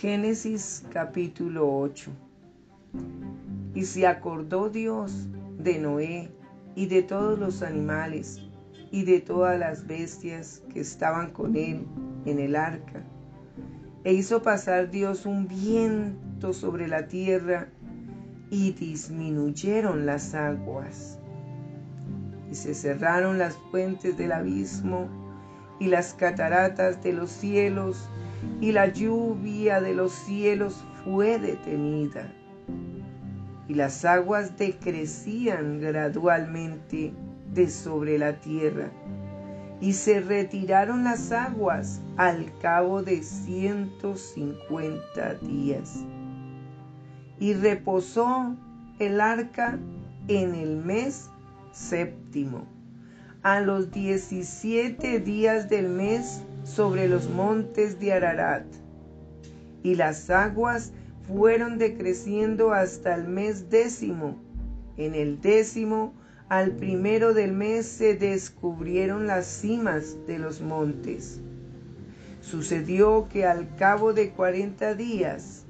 Génesis capítulo 8. Y se acordó Dios de Noé y de todos los animales y de todas las bestias que estaban con él en el arca. E hizo pasar Dios un viento sobre la tierra y disminuyeron las aguas. Y se cerraron las fuentes del abismo y las cataratas de los cielos y la lluvia de los cielos fue detenida. Y las aguas decrecían gradualmente de sobre la tierra. Y se retiraron las aguas al cabo de ciento cincuenta días. Y reposó el arca en el mes séptimo, a los diecisiete días del mes sobre los montes de Ararat. Y las aguas fueron decreciendo hasta el mes décimo. En el décimo, al primero del mes, se descubrieron las cimas de los montes. Sucedió que al cabo de cuarenta días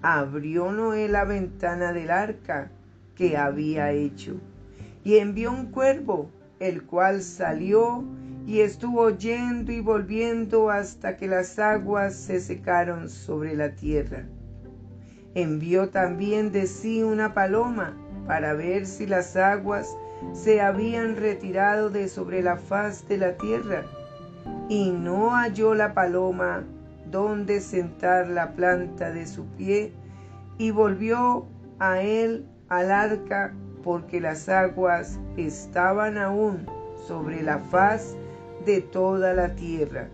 abrió Noé la ventana del arca que había hecho y envió un cuervo, el cual salió y estuvo yendo y volviendo hasta que las aguas se secaron sobre la tierra. Envió también de sí una paloma para ver si las aguas se habían retirado de sobre la faz de la tierra. Y no halló la paloma donde sentar la planta de su pie, y volvió a él al arca porque las aguas estaban aún sobre la faz de toda la tierra.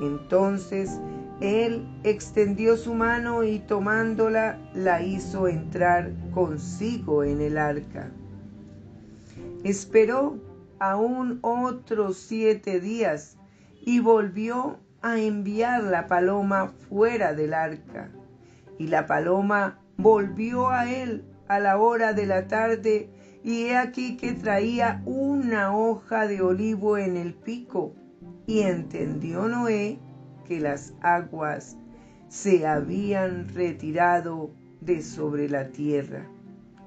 Entonces él extendió su mano y tomándola la hizo entrar consigo en el arca. Esperó aún otros siete días y volvió a enviar la paloma fuera del arca. Y la paloma volvió a él a la hora de la tarde y he aquí que traía una hoja de olivo en el pico. Y entendió Noé que las aguas se habían retirado de sobre la tierra.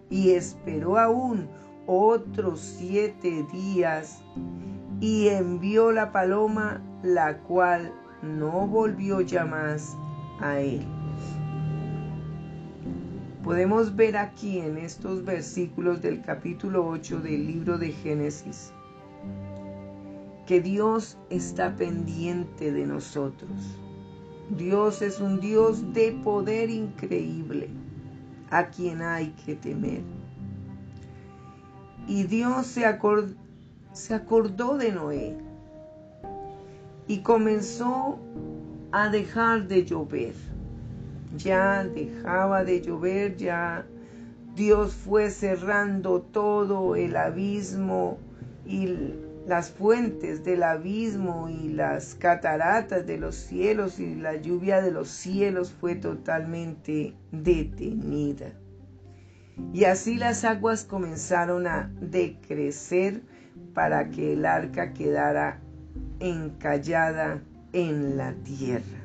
Y esperó aún otros siete días y envió la paloma, la cual no volvió ya más a él. Podemos ver aquí en estos versículos del capítulo 8 del libro de Génesis que Dios está pendiente de nosotros. Dios es un Dios de poder increíble a quien hay que temer. Y Dios se, se acordó de Noé y comenzó a dejar de llover ya dejaba de llover, ya Dios fue cerrando todo el abismo y las fuentes del abismo y las cataratas de los cielos y la lluvia de los cielos fue totalmente detenida. Y así las aguas comenzaron a decrecer para que el arca quedara encallada en la tierra.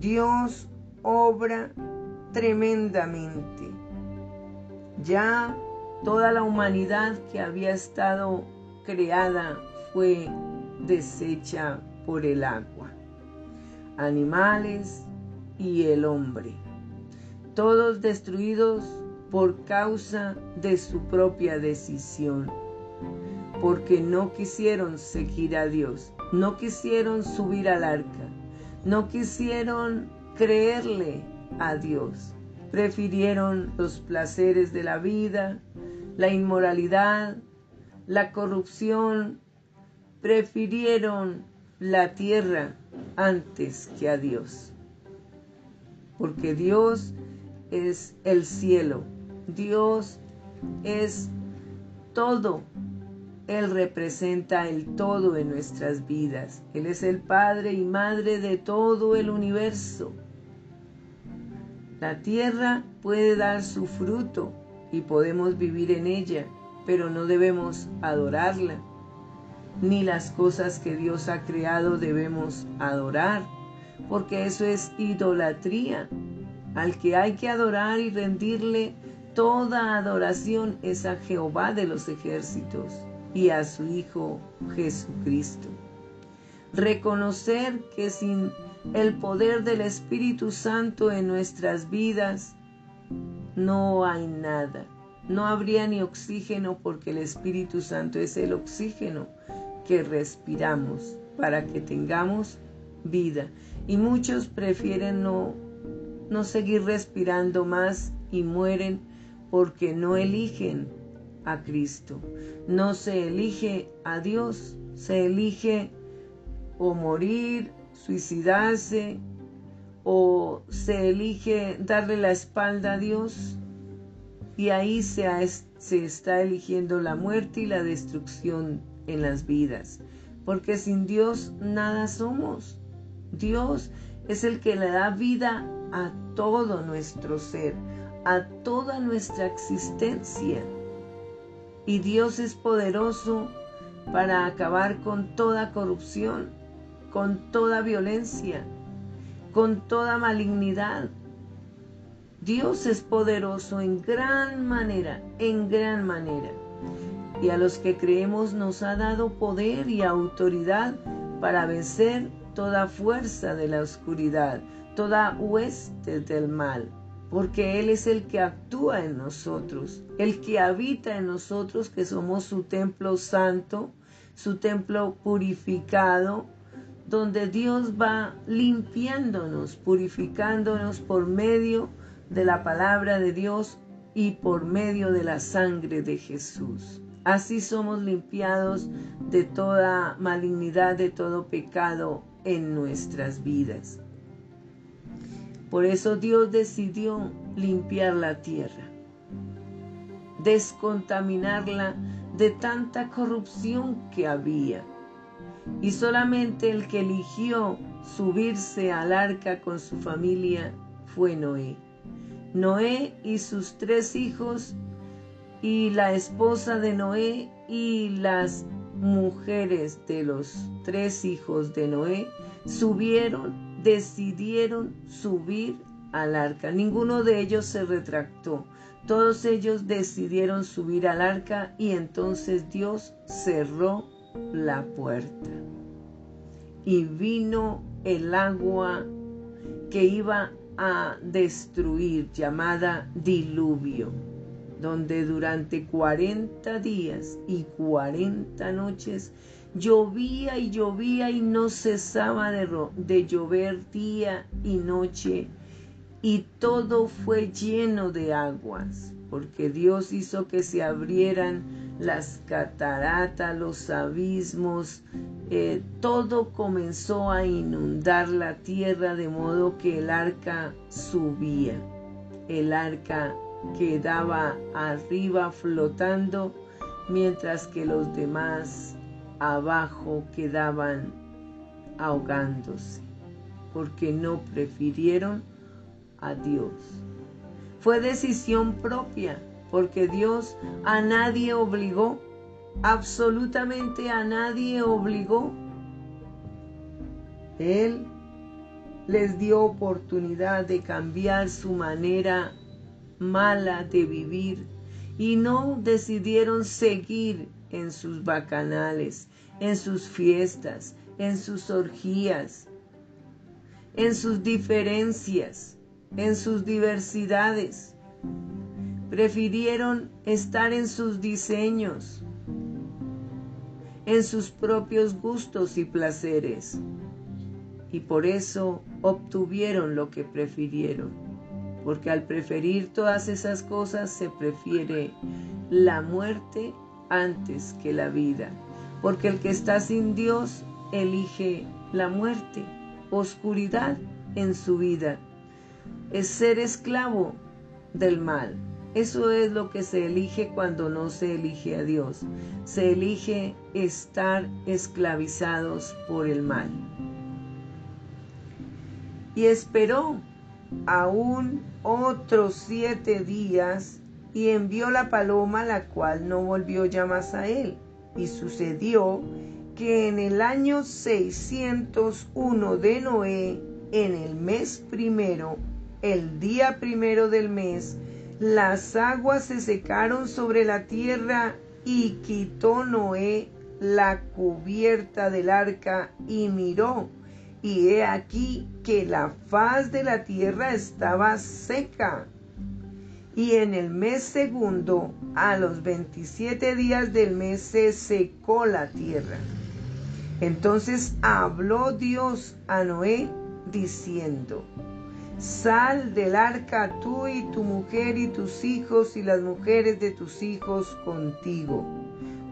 Dios obra tremendamente. Ya toda la humanidad que había estado creada fue deshecha por el agua. Animales y el hombre. Todos destruidos por causa de su propia decisión. Porque no quisieron seguir a Dios. No quisieron subir al arca. No quisieron creerle a Dios. Prefirieron los placeres de la vida, la inmoralidad, la corrupción. Prefirieron la tierra antes que a Dios. Porque Dios es el cielo. Dios es todo. Él representa el todo en nuestras vidas. Él es el Padre y Madre de todo el universo. La tierra puede dar su fruto y podemos vivir en ella, pero no debemos adorarla. Ni las cosas que Dios ha creado debemos adorar, porque eso es idolatría. Al que hay que adorar y rendirle toda adoración es a Jehová de los ejércitos y a su Hijo Jesucristo. Reconocer que sin el poder del Espíritu Santo en nuestras vidas no hay nada. No habría ni oxígeno porque el Espíritu Santo es el oxígeno que respiramos para que tengamos vida. Y muchos prefieren no, no seguir respirando más y mueren porque no eligen a Cristo. No se elige a Dios, se elige o morir, suicidarse, o se elige darle la espalda a Dios. Y ahí se, se está eligiendo la muerte y la destrucción en las vidas. Porque sin Dios nada somos. Dios es el que le da vida a todo nuestro ser, a toda nuestra existencia. Y Dios es poderoso para acabar con toda corrupción, con toda violencia, con toda malignidad. Dios es poderoso en gran manera, en gran manera. Y a los que creemos nos ha dado poder y autoridad para vencer toda fuerza de la oscuridad, toda hueste del mal porque Él es el que actúa en nosotros, el que habita en nosotros, que somos su templo santo, su templo purificado, donde Dios va limpiándonos, purificándonos por medio de la palabra de Dios y por medio de la sangre de Jesús. Así somos limpiados de toda malignidad, de todo pecado en nuestras vidas. Por eso Dios decidió limpiar la tierra, descontaminarla de tanta corrupción que había. Y solamente el que eligió subirse al arca con su familia fue Noé. Noé y sus tres hijos y la esposa de Noé y las mujeres de los tres hijos de Noé subieron decidieron subir al arca. Ninguno de ellos se retractó. Todos ellos decidieron subir al arca y entonces Dios cerró la puerta. Y vino el agua que iba a destruir, llamada diluvio, donde durante cuarenta días y cuarenta noches Llovía y llovía y no cesaba de, de llover día y noche y todo fue lleno de aguas, porque Dios hizo que se abrieran las cataratas, los abismos, eh, todo comenzó a inundar la tierra de modo que el arca subía, el arca quedaba arriba flotando, mientras que los demás abajo quedaban ahogándose, porque no prefirieron a Dios. Fue decisión propia, porque Dios a nadie obligó, absolutamente a nadie obligó. Él les dio oportunidad de cambiar su manera mala de vivir y no decidieron seguir en sus bacanales, en sus fiestas, en sus orgías, en sus diferencias, en sus diversidades. Prefirieron estar en sus diseños, en sus propios gustos y placeres. Y por eso obtuvieron lo que prefirieron. Porque al preferir todas esas cosas se prefiere la muerte antes que la vida, porque el que está sin Dios elige la muerte, oscuridad en su vida, es ser esclavo del mal. Eso es lo que se elige cuando no se elige a Dios. Se elige estar esclavizados por el mal. Y esperó aún otros siete días y envió la paloma, la cual no volvió ya más a él. Y sucedió que en el año 601 de Noé en el mes primero, el día primero del mes, las aguas se secaron sobre la tierra y quitó Noé la cubierta del arca y miró, y he aquí que la faz de la tierra estaba seca. Y en el mes segundo, a los veintisiete días del mes, se secó la tierra. Entonces habló Dios a Noé diciendo, Sal del arca tú y tu mujer y tus hijos y las mujeres de tus hijos contigo.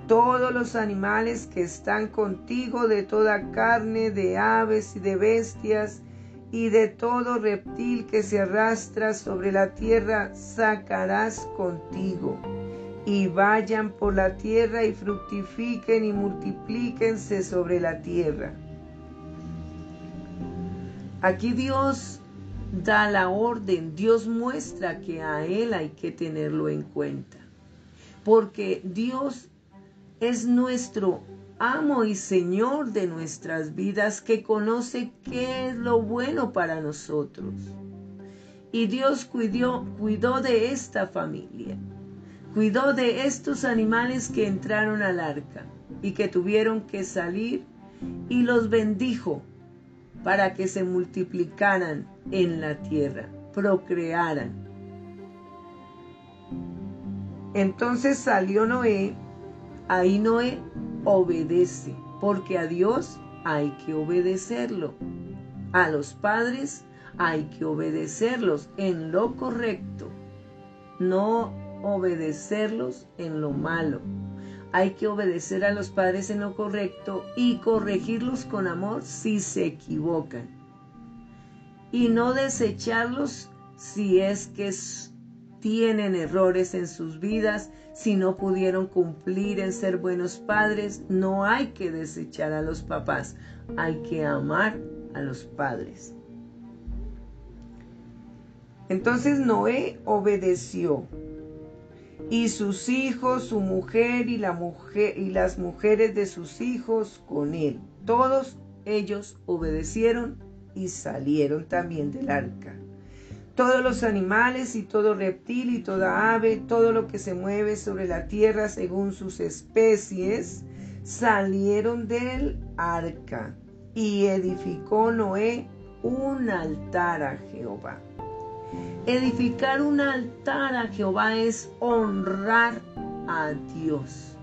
Todos los animales que están contigo de toda carne, de aves y de bestias, y de todo reptil que se arrastra sobre la tierra, sacarás contigo y vayan por la tierra y fructifiquen y multiplíquense sobre la tierra. Aquí Dios da la orden, Dios muestra que a Él hay que tenerlo en cuenta, porque Dios es nuestro amo y Señor de nuestras vidas que conoce qué es lo bueno para nosotros. Y Dios cuidó, cuidó de esta familia cuidó de estos animales que entraron al arca y que tuvieron que salir y los bendijo para que se multiplicaran en la tierra, procrearan. Entonces salió Noé, ahí Noé obedece, porque a Dios hay que obedecerlo. A los padres hay que obedecerlos en lo correcto, no obedecerlos en lo malo. Hay que obedecer a los padres en lo correcto y corregirlos con amor si se equivocan. Y no desecharlos si es que tienen errores en sus vidas, si no pudieron cumplir en ser buenos padres. No hay que desechar a los papás, hay que amar a los padres. Entonces Noé obedeció y sus hijos, su mujer y, las mujeres de sus hijos con él. Todos ellos obedecieron y salieron también del arca. Todos los animales y todo reptil y toda ave, todo lo que se mueve sobre la tierra según sus especies, salieron del arca y edificó Noé un altar a Jehová. Edificar un altar a Jehová es honrar a Dios.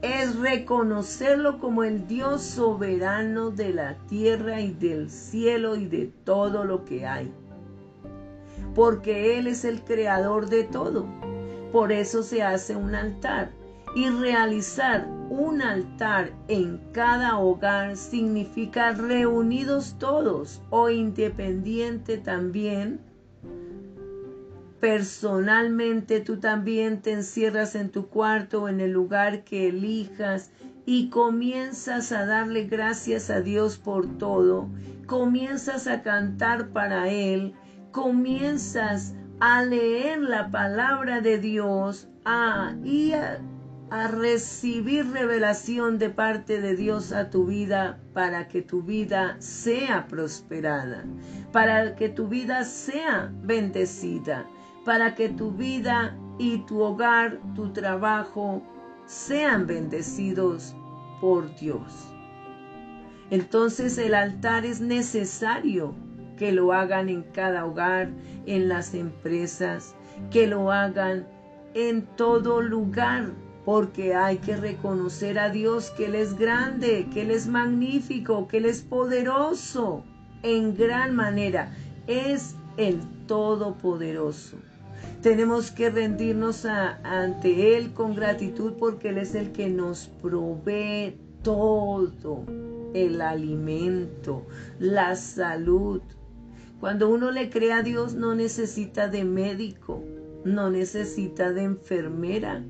Es reconocerlo como el Dios soberano de la tierra y del cielo y de todo lo que hay. Porque Él es el creador de todo. Por eso se hace un altar. Y realizar un altar en cada hogar significa reunidos todos o independiente también Personalmente tú también te encierras en tu cuarto o en el lugar que elijas y comienzas a darle gracias a Dios por todo, comienzas a cantar para Él, comienzas a leer la palabra de Dios a, y a, a recibir revelación de parte de Dios a tu vida para que tu vida sea prosperada, para que tu vida sea bendecida para que tu vida y tu hogar, tu trabajo, sean bendecidos por Dios. Entonces el altar es necesario que lo hagan en cada hogar, en las empresas, que lo hagan en todo lugar, porque hay que reconocer a Dios que Él es grande, que Él es magnífico, que Él es poderoso en gran manera. Es el Todopoderoso. Tenemos que rendirnos ante Él con gratitud porque Él es el que nos provee todo, el alimento, la salud. Cuando uno le cree a Dios no necesita de médico, no necesita de enfermera,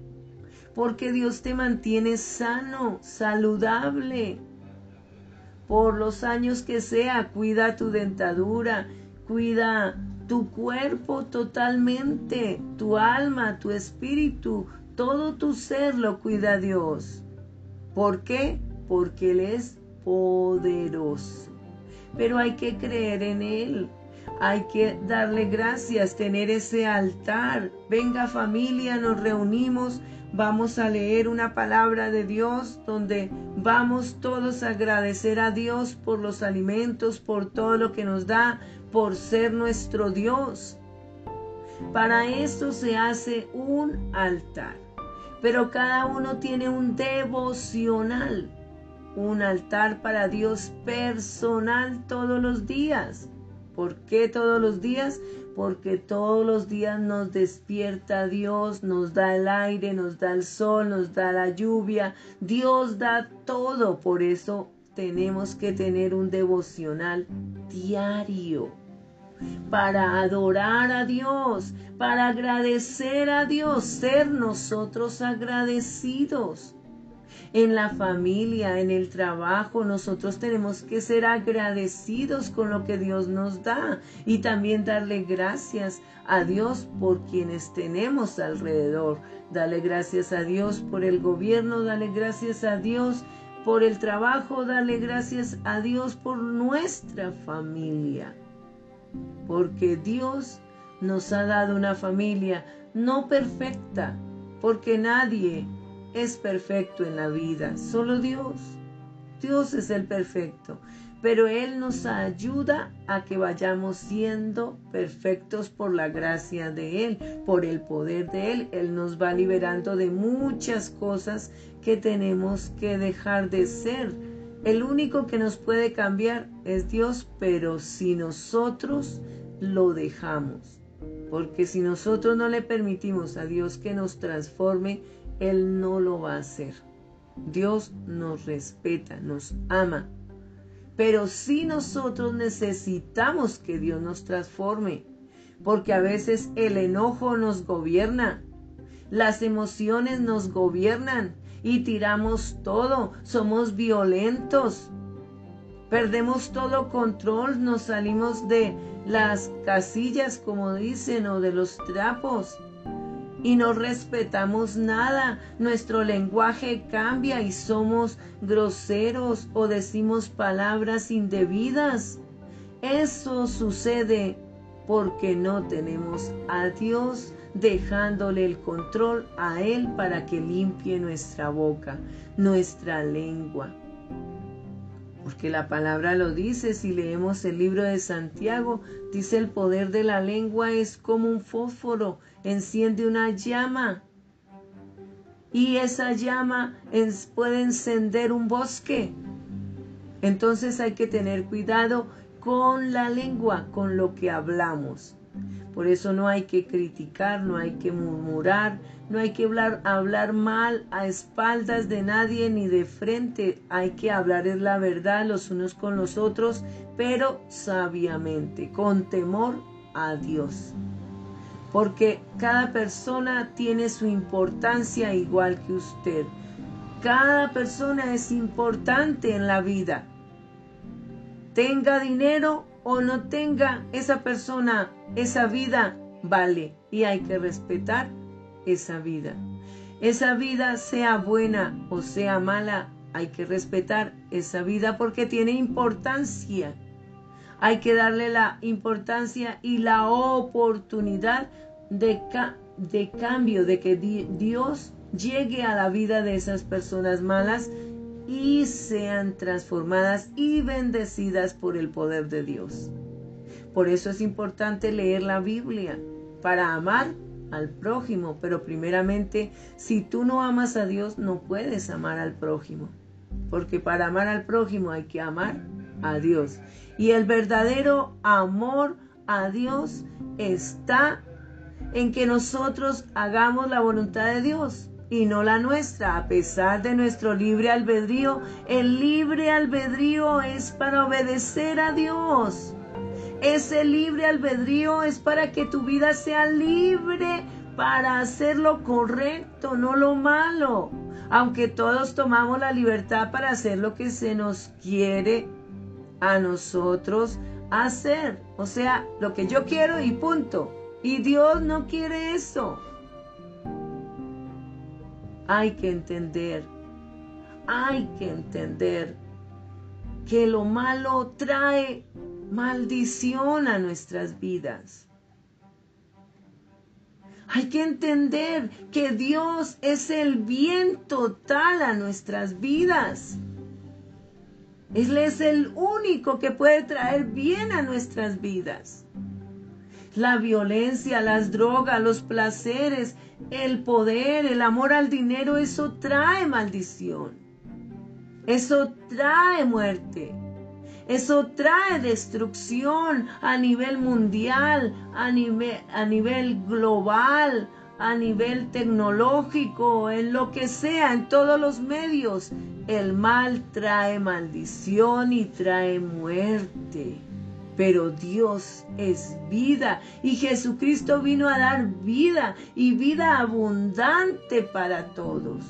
porque Dios te mantiene sano, saludable. Por los años que sea, cuida tu dentadura, cuida tu cuerpo totalmente, tu alma, tu espíritu, todo tu ser lo cuida Dios. ¿Por qué? Porque Él es poderoso. pero hay que creer en Él. Hay que darle gracias, tener ese altar. Venga familia, nos reunimos, vamos a leer una palabra de Dios donde vamos todos a agradecer a Dios por los alimentos, por todo lo que nos da, por ser nuestro Dios. Para esto se hace un altar, pero cada uno tiene un devocional, un altar para Dios personal todos los días. ¿Por qué todos los días? Porque todos los días nos despierta Dios, nos da el aire, nos da el sol, nos da la lluvia. Dios da todo. Por eso tenemos que tener un devocional diario para adorar a Dios, para agradecer a Dios, ser nosotros agradecidos en la familia, en el trabajo, nosotros tenemos que ser agradecidos con lo que Dios nos da y también darle gracias a Dios por quienes tenemos alrededor. Dale gracias a Dios por el gobierno, dale gracias a Dios por el trabajo, dale gracias a Dios por nuestra familia. Porque Dios nos ha dado una familia no perfecta, porque nadie es perfecto en la vida, solo Dios. Dios es el perfecto, pero Él nos ayuda a que vayamos siendo perfectos por la gracia de Él, por el poder de Él. Él nos va liberando de muchas cosas que tenemos que dejar de ser. El único que nos puede cambiar es Dios, pero si nosotros lo dejamos. Porque si nosotros no le permitimos a Dios que nos transforme, él no lo va a hacer. Dios nos respeta, nos ama. Pero sí nosotros necesitamos que Dios nos transforme, porque a veces el enojo nos gobierna, las emociones nos gobiernan y tiramos todo, somos violentos, perdemos todo control, nos salimos de las casillas, como dicen, o de los trapos y no respetamos nada. Nuestro lenguaje cambia y somos groseros o decimos palabras indebidas. Eso sucede porque no tenemos a Dios dejándole el control a Él para que limpie nuestra boca, nuestra lengua. Porque la palabra lo dice, si leemos el libro de Santiago, dice el poder de la lengua es como un fósforo enciende una llama y esa llama puede encender un bosque. Entonces hay que tener cuidado con la lengua, con lo que hablamos. Por eso no hay que criticar, no hay que murmurar, no hay que hablar, hablar mal a espaldas de nadie ni de frente. Hay que hablar es la verdad los unos con los otros, pero sabiamente, con temor a Dios porque cada persona tiene su importancia igual que usted. Cada persona es importante en la vida. Tenga dinero o no tenga, esa persona, esa vida vale y hay que respetar esa vida. Esa vida sea buena o sea mala, hay que respetar esa vida porque tiene importancia. Hay que darle la importancia y la oportunidad de, de cambio, de que Dios llegue a la vida de esas personas malas y sean transformadas y bendecidas por el poder de Dios. Por eso es importante leer la Biblia para amar al prójimo, pero primeramente, si tú no amas a Dios, no puedes amar al prójimo, porque para amar al prójimo hay que amar a Dios. Y el verdadero amor a Dios está en que nosotros hagamos la voluntad de Dios y no la nuestra, a pesar de nuestro libre albedrío. El libre albedrío es para obedecer a Dios. Ese libre albedrío es para que tu vida sea libre para hacer lo correcto, no lo malo. Aunque todos tomamos la libertad para hacer lo que se nos quiere a nosotros hacer. O sea, lo que yo quiero y punto. Y Dios no quiere eso. Hay que entender, hay que entender que lo malo trae maldición a nuestras vidas. Hay que entender que Dios es el bien total a nuestras vidas. Él es el único que puede traer bien a nuestras vidas. La violencia, las drogas, los placeres, el poder, el amor al dinero, eso trae maldición. Eso trae muerte. Eso trae destrucción a nivel mundial, a nivel, global, a nivel tecnológico, en lo que sea, en todos los medios. El mal trae maldición y trae muerte. Pero Dios es vida y Jesucristo vino a dar vida y vida abundante para todos.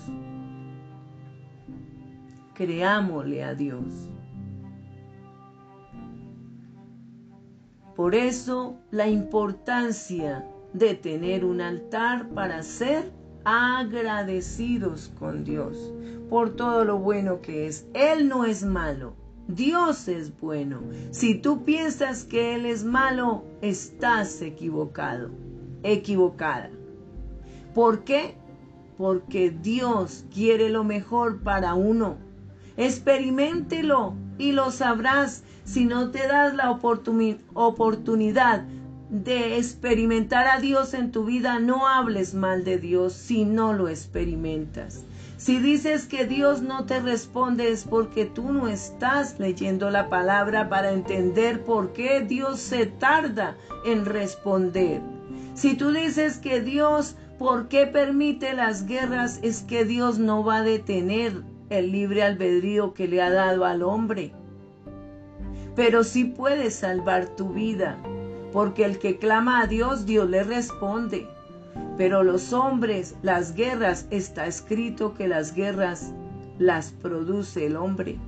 Creámosle a Dios. Por eso la importancia de tener un altar para ser agradecidos con Dios por todo lo bueno que es. Él no es malo, Dios es bueno. Si tú piensas que Él es malo, estás equivocado, equivocada. ¿Por qué? Porque Dios quiere lo mejor para uno. Experimentelo y lo sabrás si no te das la oportunidad de experimentar a Dios en tu vida, no hables mal de Dios si no lo experimentas. Si dices que Dios no te responde es porque tú no estás leyendo la palabra para entender por qué Dios se tarda en responder. Si tú dices que Dios, ¿por qué permite las guerras? Es que Dios no va a detener el libre albedrío que le ha dado al hombre. Pero sí puede salvar tu vida porque el que clama a Dios, Dios le responde. Pero los hombres, las guerras, está escrito que las guerras las produce el hombre.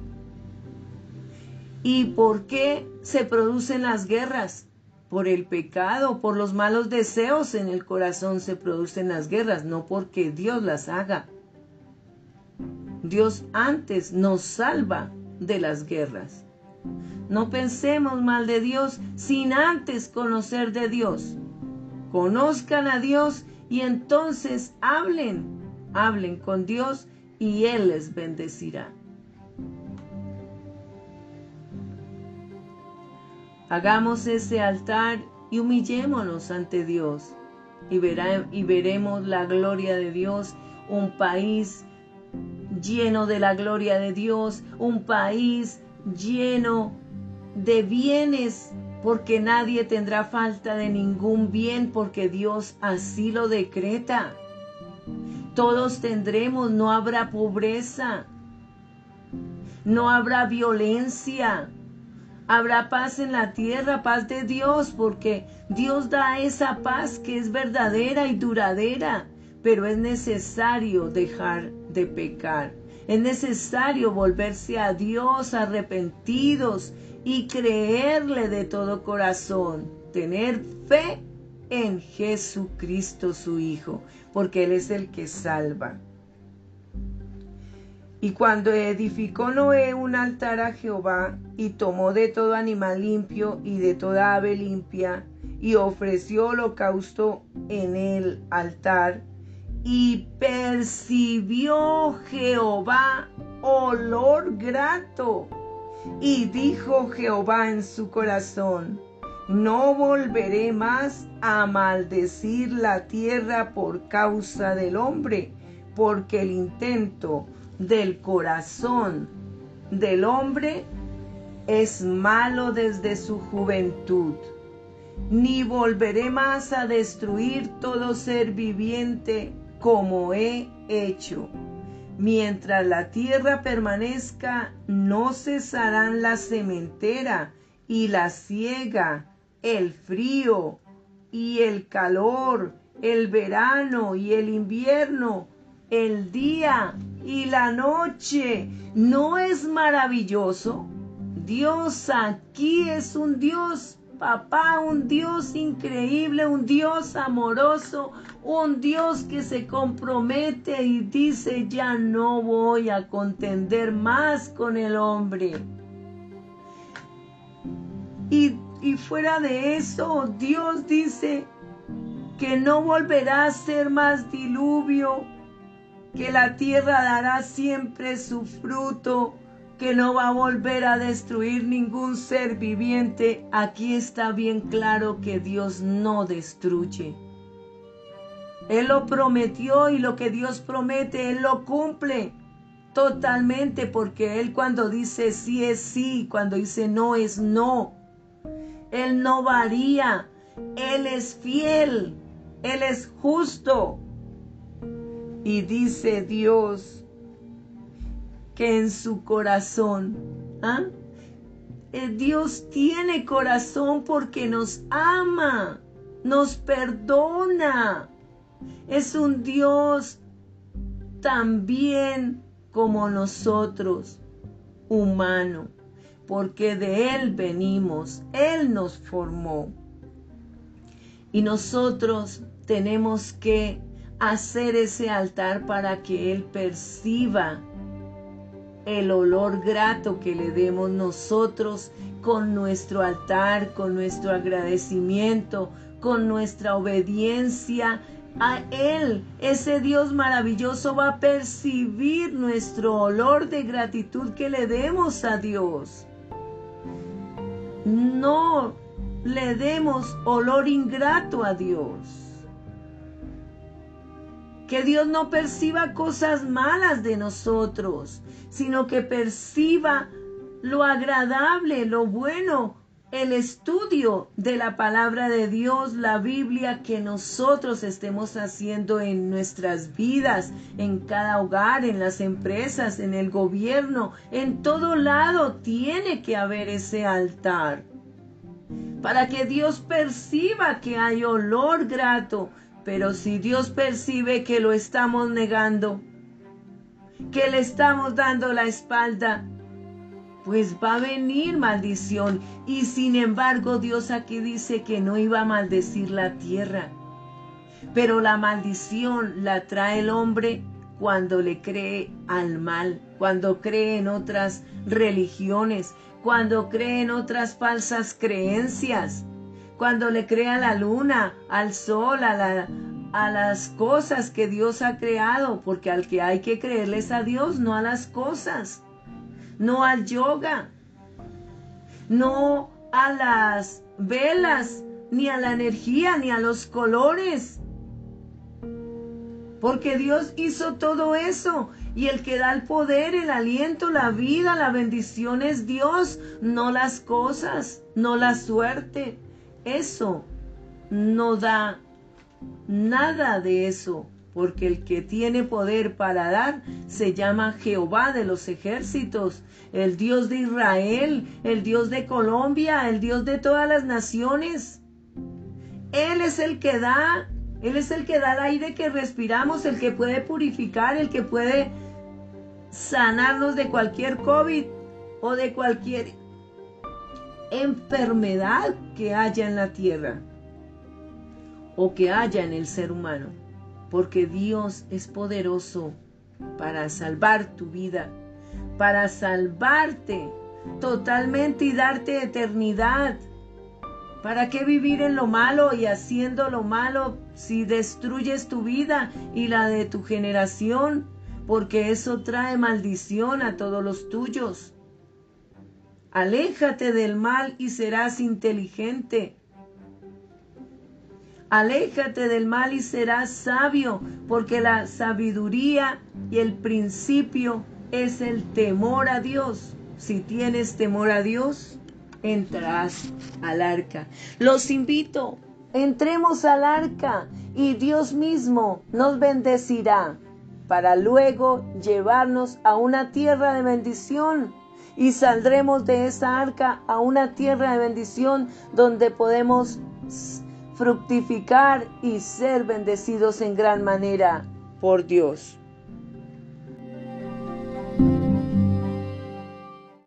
¿Y por qué se producen las guerras? Por el pecado, por los malos deseos en el corazón se producen las guerras, no porque Dios las haga. Dios antes nos salva de las guerras. No pensemos mal de Dios sin antes conocer de Dios. Conozcan a Dios y entonces hablen, hablen con Dios y Él les bendecirá. Hagamos ese altar y humillémonos ante Dios y, y veremos la gloria de Dios, un país lleno de la gloria de Dios, un país lleno de bienes, porque nadie tendrá falta de ningún bien, porque Dios así lo decreta. Todos tendremos, no habrá pobreza, no habrá violencia, habrá paz en la tierra, paz de Dios, porque Dios da esa paz que es verdadera y duradera, pero es necesario dejar de pecar. Es necesario volverse a Dios arrepentidos y creerle de todo corazón, tener fe en Jesucristo su Hijo, porque Él es el que salva. Y cuando edificó Noé un altar a Jehová, y tomó de todo animal limpio y de toda ave limpia, y ofreció holocausto en el altar, y percibió Jehová olor grato. Y dijo Jehová en su corazón, no volveré más a maldecir la tierra por causa del hombre, porque el intento del corazón del hombre es malo desde su juventud. Ni volveré más a destruir todo ser viviente como he hecho. Mientras la tierra permanezca, no cesarán la sementera y la siega, el frío y el calor, el verano y el invierno, el día y la noche. ¿No es maravilloso? Dios aquí es un Dios papá, un Dios increíble, un Dios amoroso, un Dios que se compromete y dice, ya no voy a contender más con el hombre. Y, fuera de eso, Dios dice que no volverá a ser más diluvio, que la tierra dará siempre su fruto, que no va a volver a destruir ningún ser viviente. Aquí está bien claro que Dios no destruye. Él lo prometió y lo que Dios promete, Él lo cumple totalmente porque Él cuando dice sí es sí, cuando dice no es no. Él no varía, Él es fiel. Él es justo. Y dice Dios que en su corazón, ¿ah? Eh, Dios tiene corazón porque nos ama, nos perdona. Es un Dios también como nosotros, humano, porque de Él venimos, Él nos formó. Y nosotros tenemos que hacer ese altar para que Él perciba el olor grato que le demos nosotros con nuestro altar, con nuestro agradecimiento, con nuestra obediencia a Él. Ese Dios maravilloso va a percibir nuestro olor de gratitud que le demos a Dios. No le demos olor ingrato a Dios. Que Dios no perciba cosas malas de nosotros, sino que perciba lo agradable, lo bueno, el estudio de la palabra de Dios, la Biblia que nosotros estemos haciendo en nuestras vidas, en cada hogar, en las empresas, en el gobierno, en todo lado tiene que haber ese altar para que Dios perciba que hay olor grato. Pero si Dios percibe que lo estamos negando, que le estamos dando la espalda, pues va a venir maldición. Y sin embargo Dios aquí dice que no iba a maldecir la tierra. Pero la maldición la trae el hombre cuando le cree al mal, cuando cree en otras religiones, cuando cree en otras falsas creencias, cuando le cree a la luna, al sol, a, a las cosas que Dios ha creado, porque al que hay que creerles a Dios, no a las cosas, no al yoga, no a las velas, ni a la energía, ni a los colores. Porque Dios hizo todo eso y el que da el poder, el aliento, la vida, la bendición es Dios, no las cosas, no la suerte. Eso no da nada de eso, porque el que tiene poder para dar se llama Jehová de los ejércitos, el Dios de Israel, el Dios de Colombia, el Dios de todas las naciones. Él es el que da, Él es el que da el aire que respiramos, el que puede purificar, el que puede sanarnos de cualquier COVID o de cualquier enfermedad que haya en la tierra o que haya en el ser humano, porque Dios es poderoso para salvar tu vida, para salvarte totalmente y darte eternidad. ¿Para qué vivir en lo malo y haciendo lo malo si destruyes tu vida y la de tu generación? porque eso trae maldición a todos los tuyos. Aléjate del mal y serás inteligente. Aléjate del mal y serás sabio, porque la sabiduría y el principio es el temor a Dios. Si tienes temor a Dios, entrarás al arca. Los invito, entremos al arca y Dios mismo nos bendecirá para luego llevarnos a una tierra de bendición. Y saldremos de esa arca a una tierra de bendición donde podemos fructificar y ser bendecidos en gran manera por Dios.